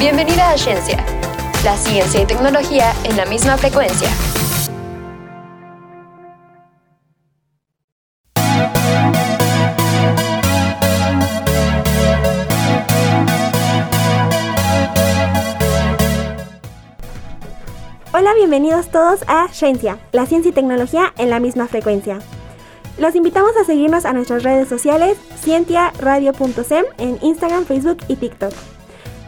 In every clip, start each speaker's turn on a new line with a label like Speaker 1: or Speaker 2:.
Speaker 1: Bienvenida a Ciencia, la ciencia y tecnología en la misma frecuencia.
Speaker 2: Hola, bienvenidos todos a Ciencia, la ciencia y tecnología en la misma frecuencia. Los invitamos a seguirnos a nuestras redes sociales, cientiaradio.sem en Instagram, Facebook y TikTok.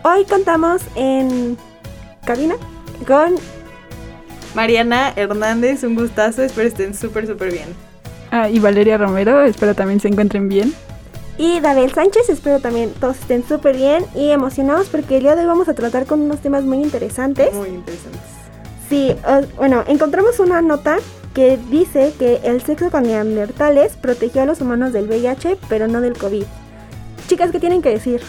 Speaker 2: Hoy contamos en cabina con
Speaker 3: Mariana Hernández, un gustazo, espero estén súper, súper bien.
Speaker 4: Ah, y Valeria Romero, espero también se encuentren bien.
Speaker 2: Y David Sánchez, espero también todos estén súper bien y emocionados porque el día de hoy vamos a tratar con unos temas muy interesantes.
Speaker 3: Muy interesantes.
Speaker 2: Sí, uh, bueno, encontramos una nota que dice que el sexo con neandertales protegió a los humanos del VIH, pero no del COVID. Chicas, ¿qué tienen que decir?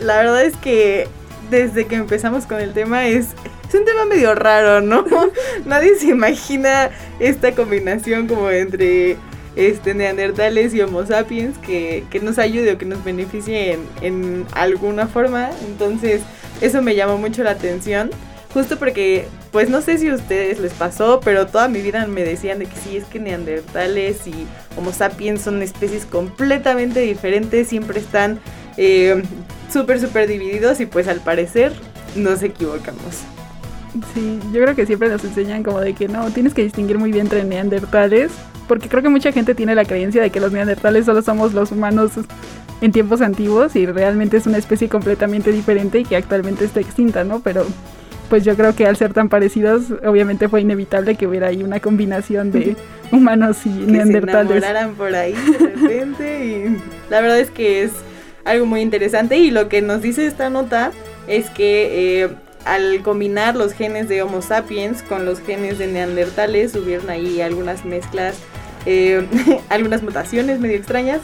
Speaker 3: La verdad es que desde que empezamos con el tema es, un tema medio raro, ¿no? Nadie se imagina esta combinación como entre este, neandertales y homo sapiens que, que nos ayude o que nos beneficie en, en alguna forma. Entonces, eso me llamó mucho la atención. Justo porque, pues no sé si a ustedes les pasó, pero toda mi vida me decían de que sí, es que neandertales y homo sapiens son especies completamente diferentes, siempre están eh, súper, súper divididos y pues al parecer nos equivocamos.
Speaker 4: Sí, yo creo que siempre nos enseñan como de que no, tienes que distinguir muy bien entre neandertales, porque creo que mucha gente tiene la creencia de que los neandertales solo somos los humanos en tiempos antiguos y realmente es una especie completamente diferente y que actualmente está extinta, ¿no? Pero pues yo creo que al ser tan parecidos, obviamente fue inevitable que hubiera ahí una combinación de humanos y
Speaker 3: que
Speaker 4: neandertales.
Speaker 3: Se enamoraran por ahí de repente y la verdad es que es algo muy interesante y lo que nos dice esta nota es que eh, al combinar los genes de Homo sapiens con los genes de neandertales hubieron ahí algunas mezclas, eh, algunas mutaciones medio extrañas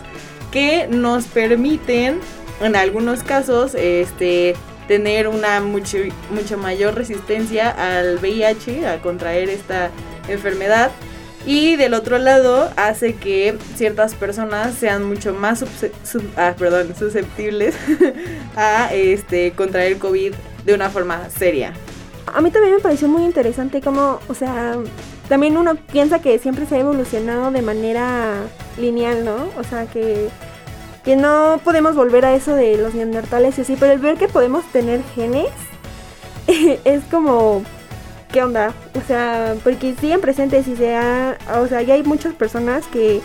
Speaker 3: que nos permiten en algunos casos este tener una mucho, mucho mayor resistencia al VIH, a contraer esta enfermedad. Y del otro lado hace que ciertas personas sean mucho más ah, perdón, susceptibles a este, contraer COVID de una forma seria.
Speaker 2: A mí también me pareció muy interesante como, o sea, también uno piensa que siempre se ha evolucionado de manera lineal, ¿no? O sea, que que no podemos volver a eso de los neandertales y así, pero el ver que podemos tener genes es como, ¿qué onda? O sea, porque siguen presentes y se ha, o sea, ya hay muchas personas que,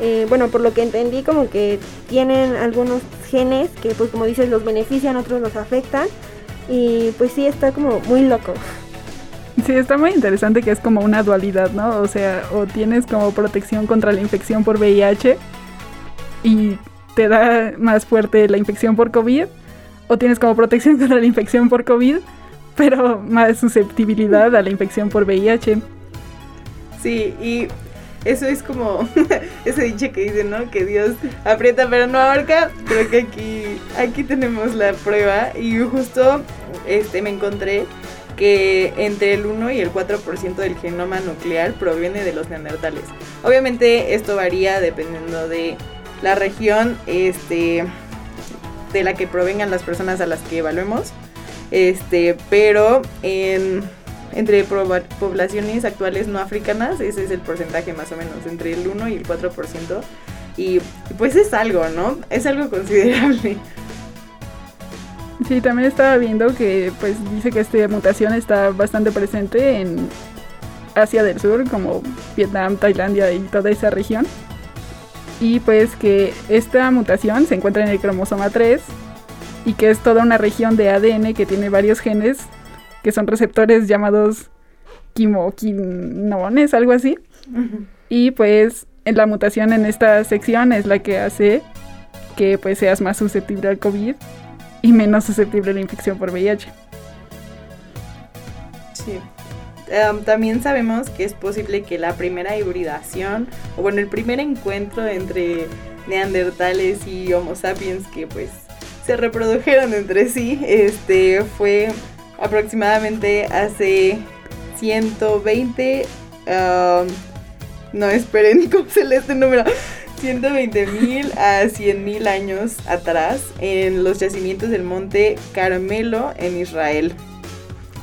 Speaker 2: eh, bueno, por lo que entendí, como que tienen algunos genes que, pues como dices, los benefician, otros los afectan y pues sí, está como muy loco.
Speaker 4: Sí, está muy interesante que es como una dualidad, ¿no? O sea, o tienes como protección contra la infección por VIH y te da más fuerte la infección por COVID o tienes como protección contra la infección por COVID, pero más susceptibilidad a la infección por VIH.
Speaker 3: Sí, y eso es como ese dicho que dice, ¿no? Que Dios aprieta pero no ahorca. Creo que aquí, aquí tenemos la prueba y justo este, me encontré que entre el 1 y el 4% del genoma nuclear proviene de los neandertales. Obviamente esto varía dependiendo de la región este, de la que provengan las personas a las que evaluemos. Este, pero en, entre poblaciones actuales no africanas, ese es el porcentaje más o menos, entre el 1 y el 4%. Y pues es algo, ¿no? Es algo considerable.
Speaker 4: Sí, también estaba viendo que pues dice que esta mutación está bastante presente en Asia del Sur, como Vietnam, Tailandia y toda esa región y pues que esta mutación se encuentra en el cromosoma 3 y que es toda una región de ADN que tiene varios genes que son receptores llamados quimoquinones, algo así. Y pues en la mutación en esta sección es la que hace que pues seas más susceptible al COVID y menos susceptible a la infección por VIH.
Speaker 3: Sí. Um, también sabemos que es posible que la primera hibridación, o bueno, el primer encuentro entre neandertales y homo sapiens que pues se reprodujeron entre sí, este fue aproximadamente hace 120, um, no esperen, ¿cómo se lee este número? 120 mil a 100 mil años atrás en los yacimientos del monte Carmelo en Israel.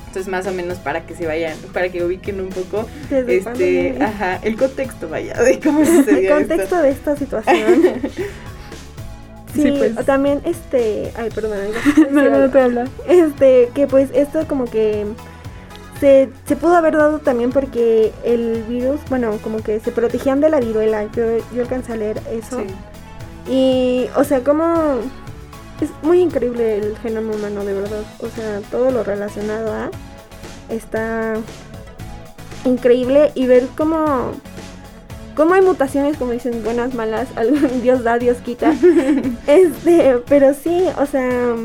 Speaker 3: Entonces más o menos para que se vayan, para que ubiquen un poco
Speaker 2: ¿Desde
Speaker 3: este, ajá, el contexto vaya, de cómo
Speaker 2: el
Speaker 3: esto.
Speaker 2: contexto de esta situación. Sí,
Speaker 4: Sí, pues.
Speaker 2: también este, ay, perdón,
Speaker 4: No, no, te habla.
Speaker 2: Este, que pues esto como que se, se pudo haber dado también porque el virus, bueno, como que se protegían de la viruela. Yo, yo alcancé a leer eso.
Speaker 3: Sí.
Speaker 2: Y, o sea, como es muy increíble el genoma humano, de verdad. O sea, todo lo relacionado a está increíble y ver cómo, cómo hay mutaciones, como dicen, buenas, malas, Dios da, Dios quita. este, pero sí, o sea,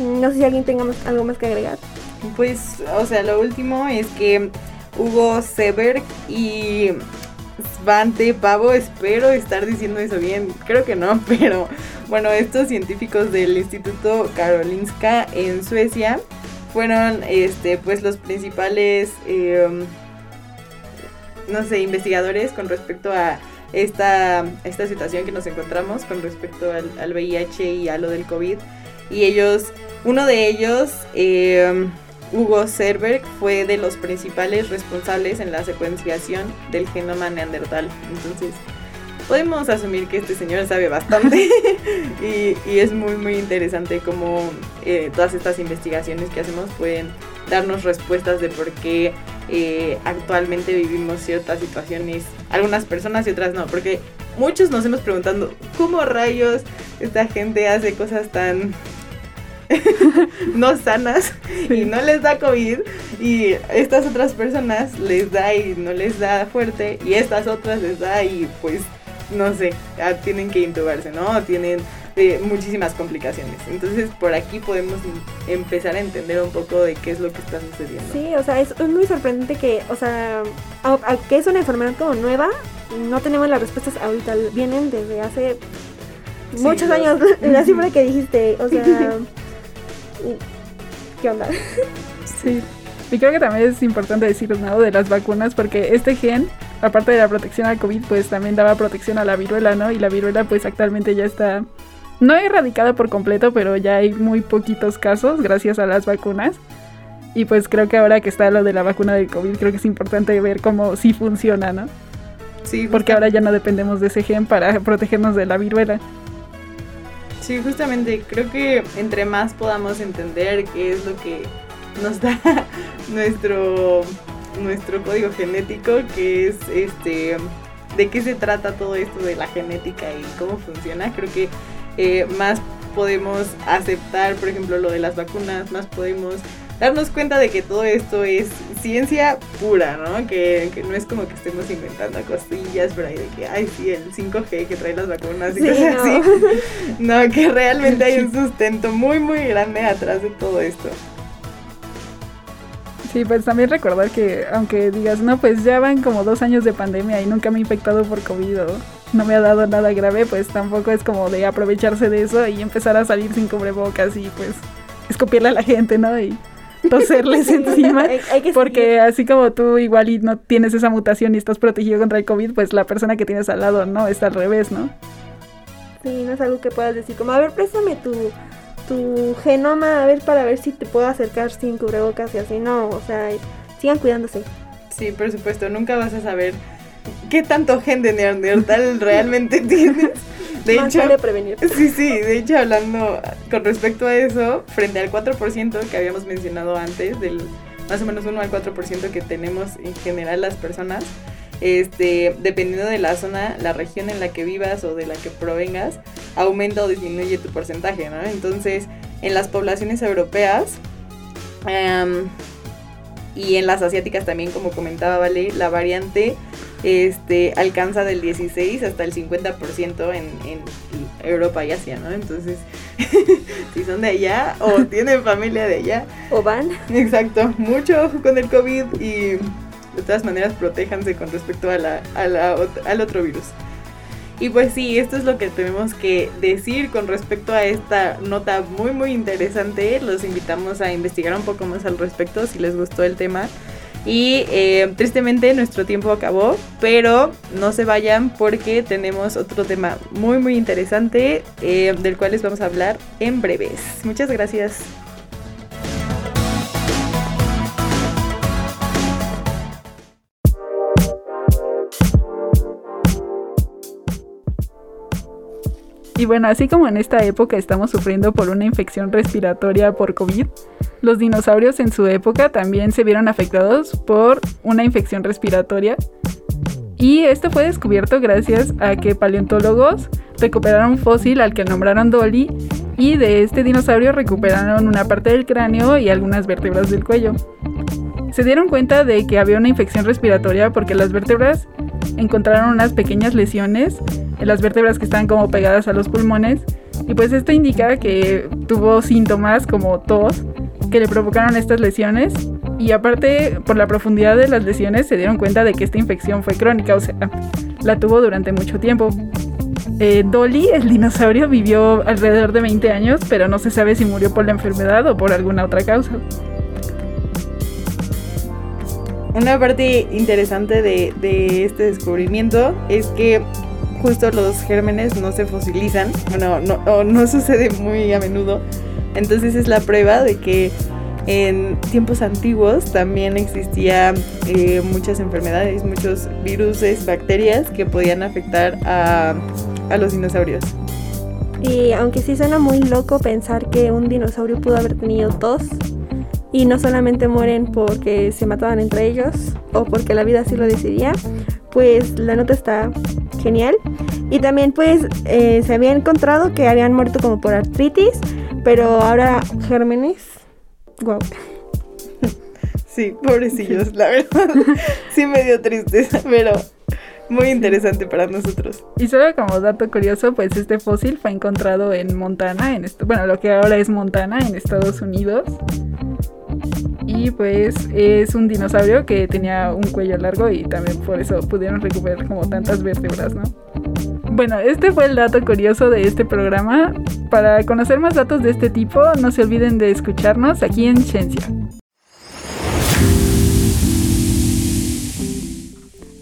Speaker 2: no sé si alguien tenga más- algo más que agregar.
Speaker 3: Pues, o sea, lo último es que Hugo Seberg y Svante Pavo, espero estar diciendo eso bien, creo que no, pero bueno, estos científicos del Instituto Karolinska en Suecia fueron, este, pues los principales, eh, no sé, investigadores con respecto a esta, esta situación que nos encontramos con respecto al, al VIH y a lo del COVID. Y ellos, uno de ellos, eh, Hugo Serberg, fue de los principales responsables en la secuenciación del genoma neandertal. Entonces, podemos asumir que este señor sabe bastante y, y es muy, muy interesante cómo eh, todas estas investigaciones que hacemos pueden darnos respuestas de por qué eh, actualmente vivimos ciertas situaciones, algunas personas y otras no, porque muchos nos hemos preguntado, ¿cómo rayos esta gente hace cosas tan no sanas y no les da COVID y estas otras personas les da y no les da fuerte y estas otras les da y pues no sé, ah, tienen que intubarse, ¿no? Tienen eh, muchísimas complicaciones. Entonces por aquí podemos em- empezar a entender un poco de qué es lo que está sucediendo.
Speaker 2: Sí, o sea, es, es muy sorprendente que, o sea, a- a- que es una enfermedad como nueva, no tenemos las respuestas ahorita, vienen desde hace muchos años, la cifra que dijiste, o sea, ¿qué onda?
Speaker 4: Sí. Y creo que también es importante decir, ¿no? De las vacunas, porque este gen, aparte de la protección al COVID, pues también daba protección a la viruela, ¿no? Y la viruela, pues actualmente ya está, no erradicada por completo, pero ya hay muy poquitos casos gracias a las vacunas. Y pues creo que ahora que está lo de la vacuna del COVID, creo que es importante ver cómo sí funciona, ¿no?
Speaker 3: Sí,
Speaker 4: Porque ahora ya no dependemos de ese gen para protegernos de la viruela.
Speaker 3: Sí, justamente creo que entre más podamos entender qué es lo que nos da nuestro nuestro código genético, que es este de qué se trata todo esto de la genética y cómo funciona, creo que eh, más podemos aceptar, por ejemplo, lo de las vacunas, más podemos darnos cuenta de que todo esto es ciencia pura, ¿no? Que, que no es como que estemos inventando cosillas por ahí de que, ay, sí, el 5G que trae las vacunas y
Speaker 2: Sí,
Speaker 3: cosas
Speaker 2: no.
Speaker 3: así. No, que realmente hay un sustento muy, muy grande atrás de todo esto.
Speaker 4: Sí, pues también recordar que aunque digas, no, pues ya van como dos años de pandemia y nunca me he infectado por COVID o no me ha dado nada grave, pues tampoco es como de aprovecharse de eso y empezar a salir sin cubrebocas y pues escupirle a la gente, ¿no? Y toserles encima.
Speaker 2: Hay- hay que
Speaker 4: Porque así como tú igual y no tienes esa mutación y estás protegido contra el COVID, pues la persona que tienes al lado no, está al revés, ¿no?
Speaker 2: Sí, no es algo que puedas decir como, a ver, préstame tu, tu genoma, a ver, para ver si te puedo acercar sin cubrebocas y así. No, o sea, sigan cuidándose.
Speaker 3: Sí, por supuesto, nunca vas a saber qué tanto gen de Neandertal realmente tienes. De
Speaker 2: Más
Speaker 3: hecho,
Speaker 2: vale prevenir.
Speaker 3: Sí, sí, de hecho hablando con respecto a eso, frente al 4% que habíamos mencionado antes, del más o menos 1 al 4% que tenemos en general las personas, este, dependiendo de la zona, la región en la que vivas o de la que provengas, aumenta o disminuye tu porcentaje, ¿no? Entonces, en las poblaciones europeas em, y en las asiáticas también, como comentaba Vale, la variante este, alcanza del 16 hasta el 50% en, en Europa y Asia, ¿no? Entonces, si son de allá o tienen familia de allá,
Speaker 2: O van.
Speaker 3: exacto, mucho ojo con el COVID y de todas maneras protéjanse con respecto a la, a la ot- al otro virus. Y pues sí, esto es lo que tenemos que decir con respecto a esta nota muy muy interesante. Los invitamos a investigar un poco más al respecto si les gustó el tema. Y eh, tristemente nuestro tiempo acabó, pero no se vayan porque tenemos otro tema muy muy interesante eh, del cual les vamos a hablar en breves. Muchas gracias.
Speaker 4: Y bueno, así como en esta época estamos sufriendo por una infección respiratoria por COVID, los dinosaurios en su época también se vieron afectados por una infección respiratoria. Y esto fue descubierto gracias a que paleontólogos recuperaron un fósil al que nombraron Dolly y de este dinosaurio recuperaron una parte del cráneo y algunas vértebras del cuello. Se dieron cuenta de que había una infección respiratoria porque las vértebras encontraron unas pequeñas lesiones las vértebras que están como pegadas a los pulmones y pues esto indica que tuvo síntomas como tos que le provocaron estas lesiones y aparte por la profundidad de las lesiones se dieron cuenta de que esta infección fue crónica, o sea, la tuvo durante mucho tiempo. Eh, Dolly, el dinosaurio, vivió alrededor de 20 años, pero no se sabe si murió por la enfermedad o por alguna otra causa.
Speaker 3: Una parte interesante de, de este descubrimiento es que justo los gérmenes no se fosilizan, bueno, no, no sucede muy a menudo. Entonces es la prueba de que en tiempos antiguos también existían eh, muchas enfermedades, muchos virus, bacterias que podían afectar a, a los dinosaurios.
Speaker 2: Y aunque sí suena muy loco pensar que un dinosaurio pudo haber tenido tos, y no solamente mueren porque se mataban entre ellos o porque la vida así lo decidía, pues la nota está genial. Y también pues eh, se había encontrado que habían muerto como por artritis, pero ahora gérmenes, wow.
Speaker 3: Sí, pobrecillos, la verdad. Sí me dio tristeza, pero muy interesante para nosotros.
Speaker 4: Y solo como dato curioso, pues este fósil fue encontrado en Montana, en esto, bueno, lo que ahora es Montana, en Estados Unidos. Y pues es un dinosaurio que tenía un cuello largo y también por eso pudieron recuperar como tantas vértebras, ¿no? Bueno, este fue el dato curioso de este programa. Para conocer más datos de este tipo, no se olviden de escucharnos aquí en Ciencia.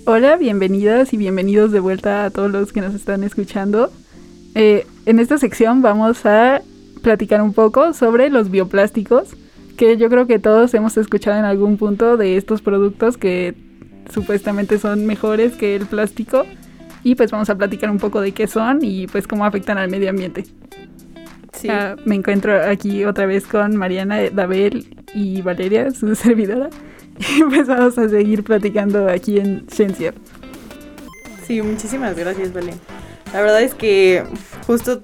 Speaker 4: Hola, bienvenidas y bienvenidos de vuelta a todos los que nos están escuchando. Eh, en esta sección vamos a platicar un poco sobre los bioplásticos que yo creo que todos hemos escuchado en algún punto de estos productos que supuestamente son mejores que el plástico y pues vamos a platicar un poco de qué son y pues cómo afectan al medio ambiente. Sí. Ah, me encuentro aquí otra vez con Mariana, Dabel y Valeria, su servidora. Y pues vamos a seguir platicando aquí en Ciencia.
Speaker 3: Sí, muchísimas gracias, Valen. La verdad es que justo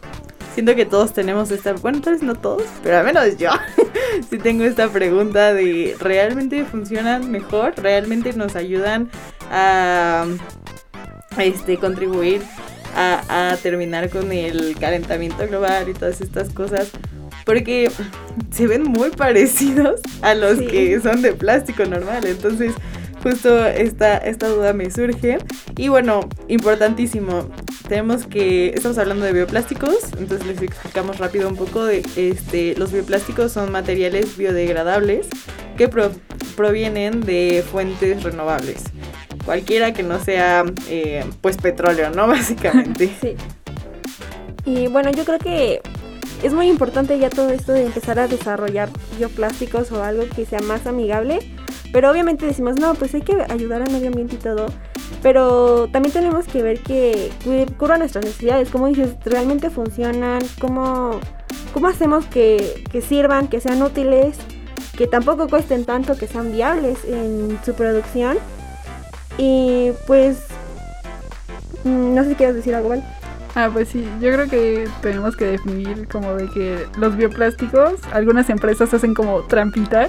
Speaker 3: siento que todos tenemos esta, bueno, tal vez no todos, pero al menos yo sí tengo esta pregunta de, ¿realmente funcionan mejor? ¿Realmente nos ayudan a este, contribuir a, terminar con el calentamiento global y todas estas cosas? Porque se ven muy parecidos a los que son de plástico normal, entonces justo esta, esta duda me surge. Y bueno, importantísimo, tenemos que, estamos hablando de bioplásticos, entonces les explicamos rápido un poco de, este, los bioplásticos son materiales biodegradables que provienen de fuentes renovables. Cualquiera que no sea, eh, pues, petróleo, ¿no? Básicamente.
Speaker 2: Sí. Y bueno, yo creo que es muy importante ya todo esto de empezar a desarrollar bioplásticos o algo que sea más amigable. Pero obviamente decimos, no, pues hay que ayudar al medio ambiente y todo. Pero también tenemos que ver que cubran nuestras necesidades. Como dices, realmente funcionan. ¿Cómo, cómo hacemos que, que sirvan, que sean útiles? Que tampoco cuesten tanto, que sean viables en su producción. Y pues, mm, no sé si quieres decir algo, ¿vale?
Speaker 4: Ah, pues sí, yo creo que tenemos que definir como de que los bioplásticos, algunas empresas hacen como trampita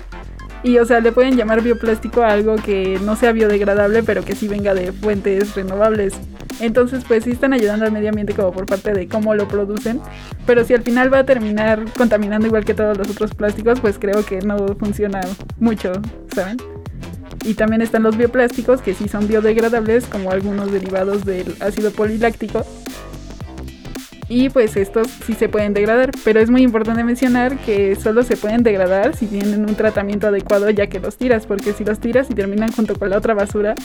Speaker 4: y o sea, le pueden llamar bioplástico a algo que no sea biodegradable, pero que sí venga de fuentes renovables. Entonces, pues sí están ayudando al medio ambiente como por parte de cómo lo producen. Pero si al final va a terminar contaminando igual que todos los otros plásticos, pues creo que no funciona mucho, ¿saben? Y también están los bioplásticos que sí son biodegradables, como algunos derivados del ácido poliláctico. y pues estos sí se pueden degradar, pero es muy importante mencionar que solo se pueden degradar si tienen un tratamiento adecuado ya que los tiras, porque si los tiras y terminan junto con la otra basura,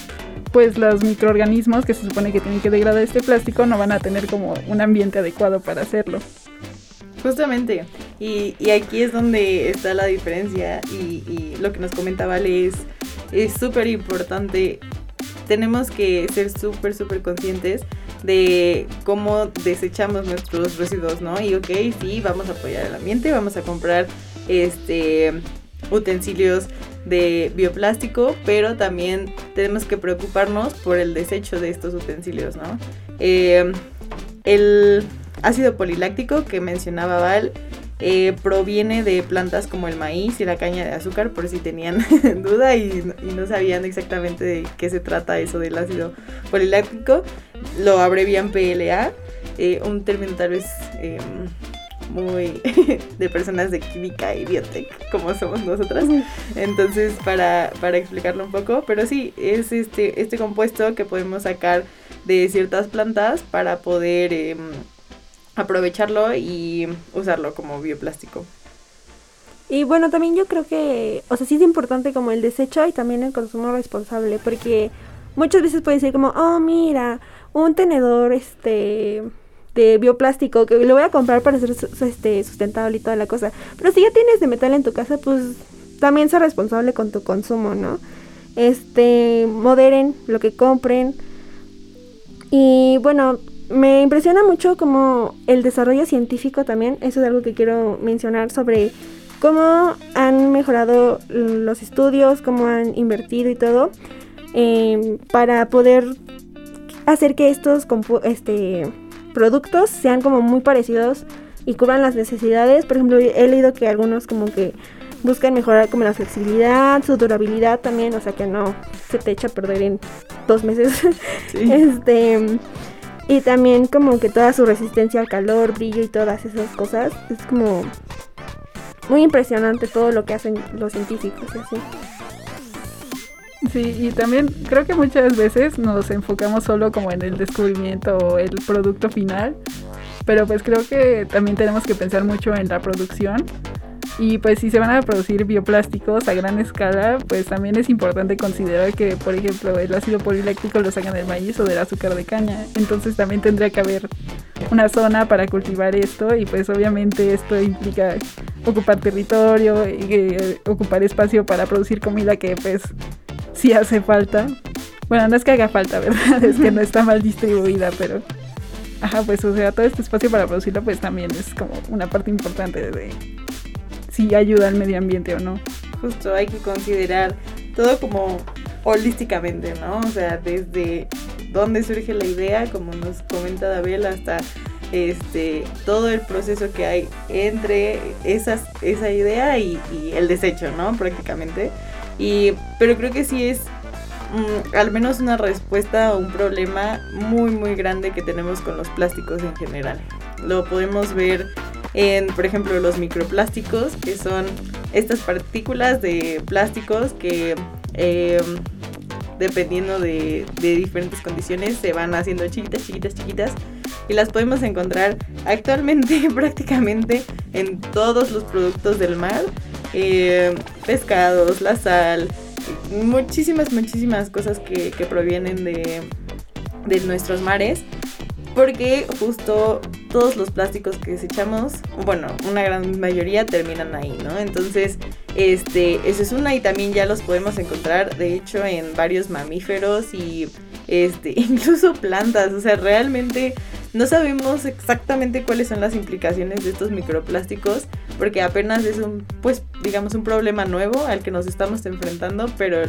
Speaker 4: pues los microorganismos que se supone que tienen que degradar este plástico no van a tener como un ambiente adecuado para hacerlo.
Speaker 3: Justamente, y, y aquí es donde está la diferencia y, y lo que nos comentaba Ale es súper importante. Tenemos que ser súper, súper conscientes de cómo desechamos nuestros residuos, ¿no? Y ok, sí, vamos a apoyar el ambiente, vamos a comprar este utensilios de bioplástico, pero también tenemos que preocuparnos por el desecho de estos utensilios, ¿no? Eh, el ácido poliláctico que mencionaba Val eh, proviene de plantas como el maíz y la caña de azúcar, por si tenían duda y, no sabían exactamente de qué se trata eso del ácido poliláctico. Lo abrevian PLA, eh, un término tal vez em, muy de personas de química y biotech, como somos nosotras. Entonces, para, para explicarlo un poco, pero sí, es este, este compuesto que podemos sacar de ciertas plantas para poder em, aprovecharlo y usarlo como bioplástico.
Speaker 2: Y bueno, también yo creo que, o sea, sí es importante como el desecho y también el consumo responsable, porque muchas veces puede ser como, oh, mira, un tenedor, este, de bioplástico que lo voy a comprar para ser este, sustentable y toda la cosa. Pero si ya tienes de metal en tu casa, pues también ser responsable con tu consumo, ¿no? Este, moderen lo que compren. Y bueno, me impresiona mucho como el desarrollo científico también, eso es algo que quiero mencionar sobre cómo han mejorado los estudios, cómo han invertido y todo, em, para poder hacer que estos este, productos sean como muy parecidos y cubran las necesidades. Por ejemplo, he leído que algunos como que buscan mejorar como la flexibilidad, su durabilidad también, o sea que no se te echa a perder en dos meses. este y también como que toda su resistencia al calor, brillo y todas esas cosas. Es como muy impresionante todo lo que hacen los científicos así.
Speaker 4: Sí, y también creo que muchas veces nos enfocamos solo como en el descubrimiento o el producto final, pero pues creo que también tenemos que pensar mucho en la producción y pues si se van a producir bioplásticos a gran escala, pues también es importante considerar que, por ejemplo, el ácido poliláctico lo sacan del maíz o del azúcar de caña. Entonces también tendría que haber una zona para cultivar esto y pues obviamente esto implica ocupar territorio y eh, ocupar espacio para producir comida que pues sí hace falta. Bueno, no es que haga falta, ¿verdad? Es que no está mal distribuida, pero... Ajá, pues o sea, todo este espacio para producirlo pues también es como una parte importante de, si ayuda al medio ambiente o no.
Speaker 3: Justo hay que considerar todo como holísticamente, ¿no? O sea, desde dónde surge la idea, como nos comenta David, hasta este todo el proceso que hay entre esas, esa idea y, el desecho, ¿no? Prácticamente. Y, pero creo que sí es mm, al menos una respuesta a un problema muy muy grande que tenemos con los plásticos en general. Lo podemos ver en, por ejemplo, los microplásticos, que son estas partículas de plásticos que em, dependiendo de, diferentes condiciones se van haciendo chiquitas, chiquitas, chiquitas y las podemos encontrar actualmente prácticamente en todos los productos del mar, em, pescados, la sal, muchísimas, muchísimas cosas que, que provienen de, de nuestros mares porque justo todos los plásticos que desechamos, bueno, una gran mayoría terminan ahí, ¿no? Entonces, este, eso es una y también ya los podemos encontrar, de hecho, en varios mamíferos y este, incluso plantas, o sea, realmente no sabemos exactamente cuáles son las implicaciones de estos microplásticos, porque apenas es un, pues, digamos, un problema nuevo al que nos estamos enfrentando, pero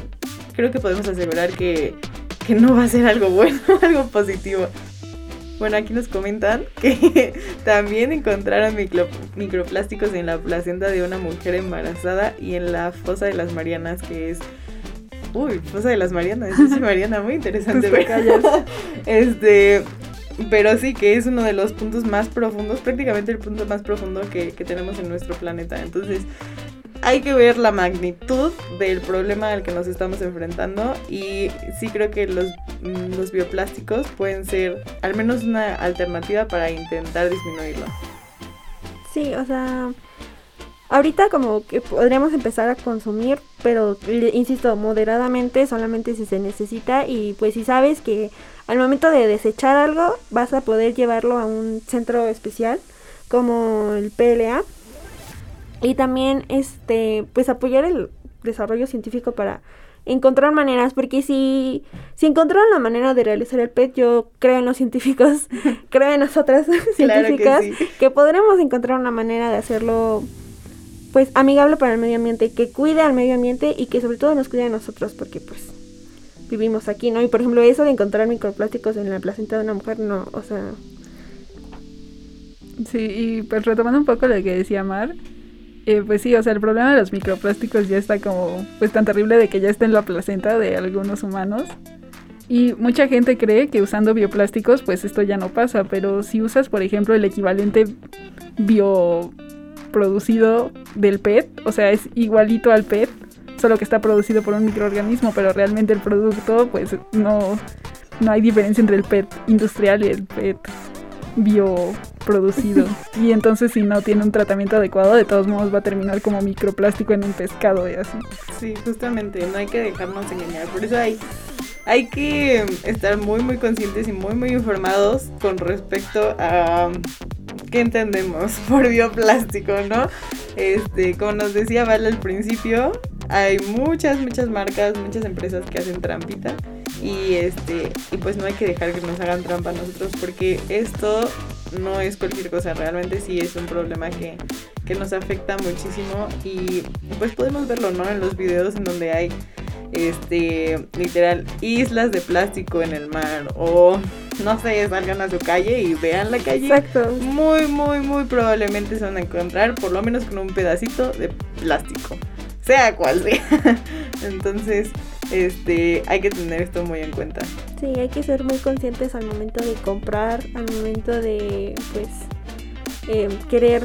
Speaker 3: creo que podemos asegurar que, que no va a ser algo bueno, algo positivo. Bueno, aquí nos comentan que también encontraron microplásticos en la placenta de una mujer embarazada y en la fosa de las Marianas, que es Uy, Fosa de las Marianas, sí, Mariana, muy interesante. este, pero sí que es uno de los puntos más profundos, prácticamente el punto más profundo que, que tenemos en nuestro planeta. Entonces, hay que ver la magnitud del problema al que nos estamos enfrentando y sí creo que los, mm, los bioplásticos pueden ser al menos una alternativa para intentar disminuirlo.
Speaker 2: Sí, o sea, ahorita como que podríamos empezar a consumir, pero insisto, moderadamente, solamente si se necesita y pues si sabes que al momento de desechar algo vas a poder llevarlo a un centro especial como el PLA y también este pues apoyar el desarrollo científico para encontrar maneras porque si si encontraron la manera de realizar el PET yo creo en los científicos creo en nosotras
Speaker 3: Claro que
Speaker 2: científicas
Speaker 3: sí.
Speaker 2: que podremos encontrar una manera de hacerlo pues amigable para el medio ambiente, que cuide al medio ambiente y que sobre todo nos cuide a nosotros porque pues vivimos aquí, ¿no? Y por ejemplo eso de encontrar microplásticos en la placenta de una mujer, no, o sea,
Speaker 4: Sí, y pues retomando un poco lo que decía Mar, eh, pues sí, o sea, el problema de los microplásticos ya está como, pues tan terrible de que ya está en la placenta de algunos humanos. Y mucha gente cree que usando bioplásticos, pues esto ya no pasa, pero si usas, por ejemplo, el equivalente bioproducido del PET, o sea, es igualito al PET, solo que está producido por un microorganismo, pero realmente el producto, pues no, no hay diferencia entre el PET industrial y el PET bioproducido. y entonces si no tiene un tratamiento adecuado, de todos modos va a terminar como microplástico en un pescado y así.
Speaker 3: Sí, justamente, no hay que dejarnos engañar. Por eso hay, hay que estar muy, muy conscientes y muy, muy informados con respecto a qué entendemos por bioplástico, ¿no? Este, como nos decía Val al principio, hay muchas, muchas marcas, muchas empresas que hacen trampita. Y este, y pues no hay que dejar que nos hagan trampa a nosotros porque esto no es cualquier cosa, realmente sí es un problema que, que nos afecta muchísimo y pues podemos verlo, ¿no? En los videos en donde hay este literal islas de plástico en el mar o no sé, salgan a su calle y vean la calle.
Speaker 2: exacto.
Speaker 3: Muy, muy, muy probablemente se van a encontrar por lo menos con un pedacito de plástico, sea cual sea. Entonces, este, hay que tener esto muy en cuenta.
Speaker 2: Sí, hay que ser muy conscientes al momento de comprar, al momento de pues eh, querer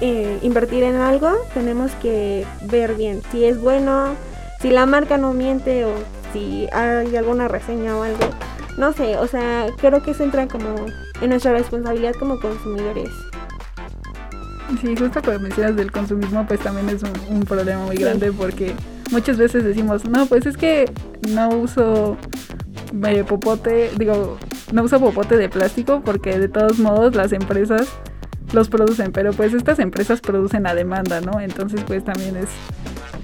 Speaker 2: eh, invertir en algo, tenemos que ver bien si es bueno, si la marca no miente o si hay alguna reseña o algo. No sé, o sea, creo que eso entra como en nuestra responsabilidad como consumidores.
Speaker 4: Sí, justo cuando mencionas del consumismo, pues también es un, un problema muy
Speaker 2: Sí.
Speaker 4: grande porque muchas veces decimos, no, pues es que no uso eh, popote, digo, no uso popote de plástico porque de todos modos las empresas los producen, pero pues estas empresas producen a demanda, ¿no? Entonces pues también es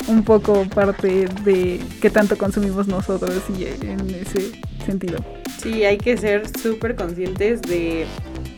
Speaker 4: un poco parte de qué tanto consumimos nosotros y en ese sentido.
Speaker 3: Sí, hay que ser súper conscientes de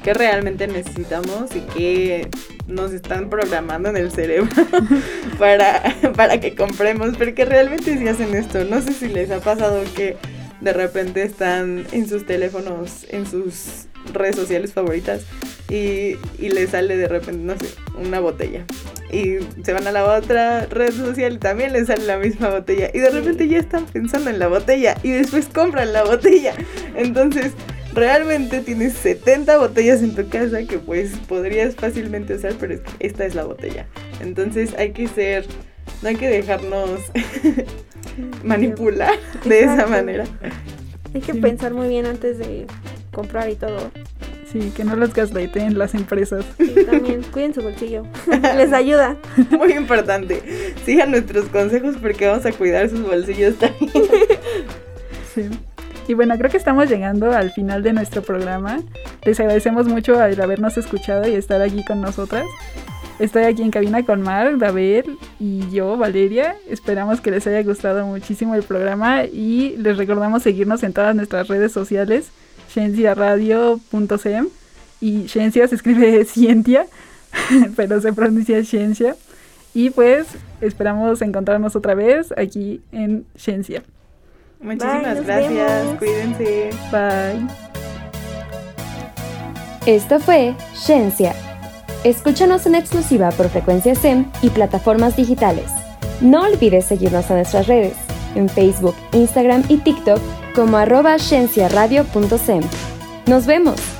Speaker 3: qué realmente necesitamos y qué nos están programando en el cerebro para, para que compremos, porque realmente si hacen esto. No sé si les ha pasado que de repente están en sus teléfonos, en sus redes sociales favoritas y, y les sale de repente, no sé, una botella. Y se van a la otra red social y también les sale la misma botella. Y de repente ya están pensando en la botella y después compran la botella. Entonces, realmente tienes 70 botellas en tu casa que pues podrías fácilmente usar, pero es que esta es la botella. Entonces hay que ser, no hay que dejarnos manipular de esa manera.
Speaker 2: Hay que
Speaker 4: Sí.
Speaker 2: pensar muy bien antes de comprar y todo.
Speaker 4: Sí, que no los gaslighten las empresas.
Speaker 2: También cuiden su bolsillo. Les ayuda.
Speaker 3: Muy importante. Sigan nuestros consejos porque vamos a cuidar sus bolsillos también.
Speaker 4: Sí. Y bueno, creo que estamos llegando al final de nuestro programa. Les agradecemos mucho al habernos escuchado y estar aquí con nosotras. Estoy aquí en cabina con Mar, David y yo, Valeria. Esperamos que les haya gustado muchísimo el programa y les recordamos seguirnos en todas nuestras redes sociales, cienciaradio.sem y ciencia se escribe cientia, pero se pronuncia ciencia. Y pues esperamos encontrarnos otra vez aquí en Ciencia.
Speaker 3: Muchísimas gracias.
Speaker 2: vemos.
Speaker 3: Cuídense.
Speaker 4: Bye.
Speaker 1: Esto fue Ciencia. Escúchanos en exclusiva por Frecuencia SEM y plataformas digitales. No olvides seguirnos en nuestras redes, en Facebook, Instagram y TikTok como arroba cienciaradio.sem. ¡Nos vemos!